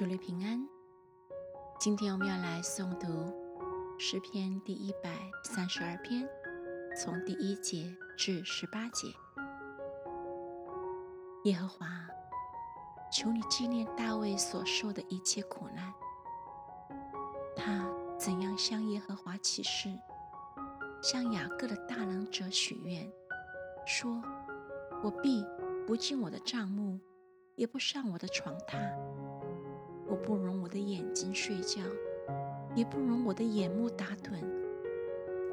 主内平安。今天我们要来诵读诗篇第一百三十二篇，从第一节至十八节。耶和华，求你纪念大卫所受的一切苦难。他怎样向耶和华起誓，向雅各的大能者许愿，说：“我必不进我的帐幕，也不上我的床榻。”我不容我的眼睛睡觉，也不容我的眼目打盹，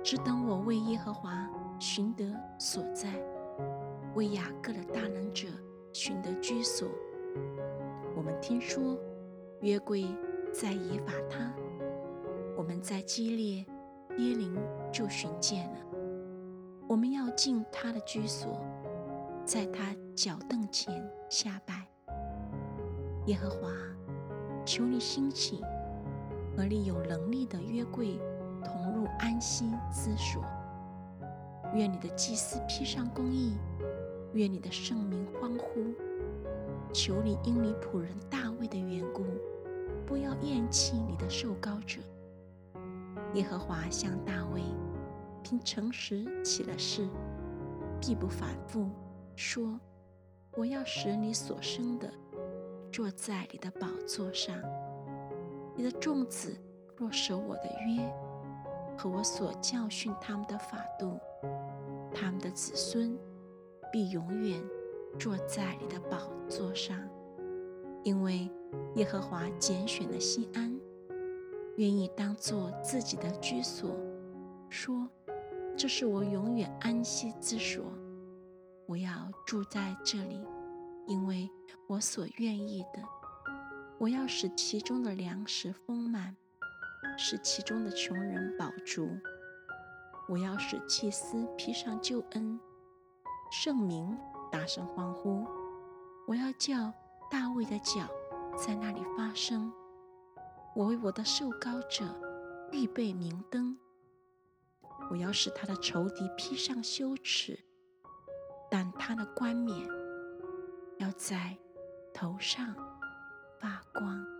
只等我为耶和华寻得所在，为雅各的大能者寻得居所。我们听说约柜在耶法他，我们在基列耶林就寻见了。我们要进他的居所，在他脚凳前下拜。耶和华。求你兴起，和你有能力的约柜同入安息之所。愿你的祭司披上公义，愿你的圣名欢呼。求你因你仆人大卫的缘故，不要厌弃你的受膏者。耶和华向大卫凭诚实起了誓，必不反复，说：我要使你所生的。坐在你的宝座上，你的众子若守我的约和我所教训他们的法度，他们的子孙必永远坐在你的宝座上。因为耶和华拣选了西安，愿意当做自己的居所，说：“这是我永远安息之所，我要住在这里。”因为我所愿意的，我要使其中的粮食丰满，使其中的穷人饱足。我要使祭司披上救恩，圣名大声欢呼。我要叫大卫的脚在那里发声。我为我的受膏者预备明灯。我要使他的仇敌披上羞耻，但他的冠冕。要在头上发光。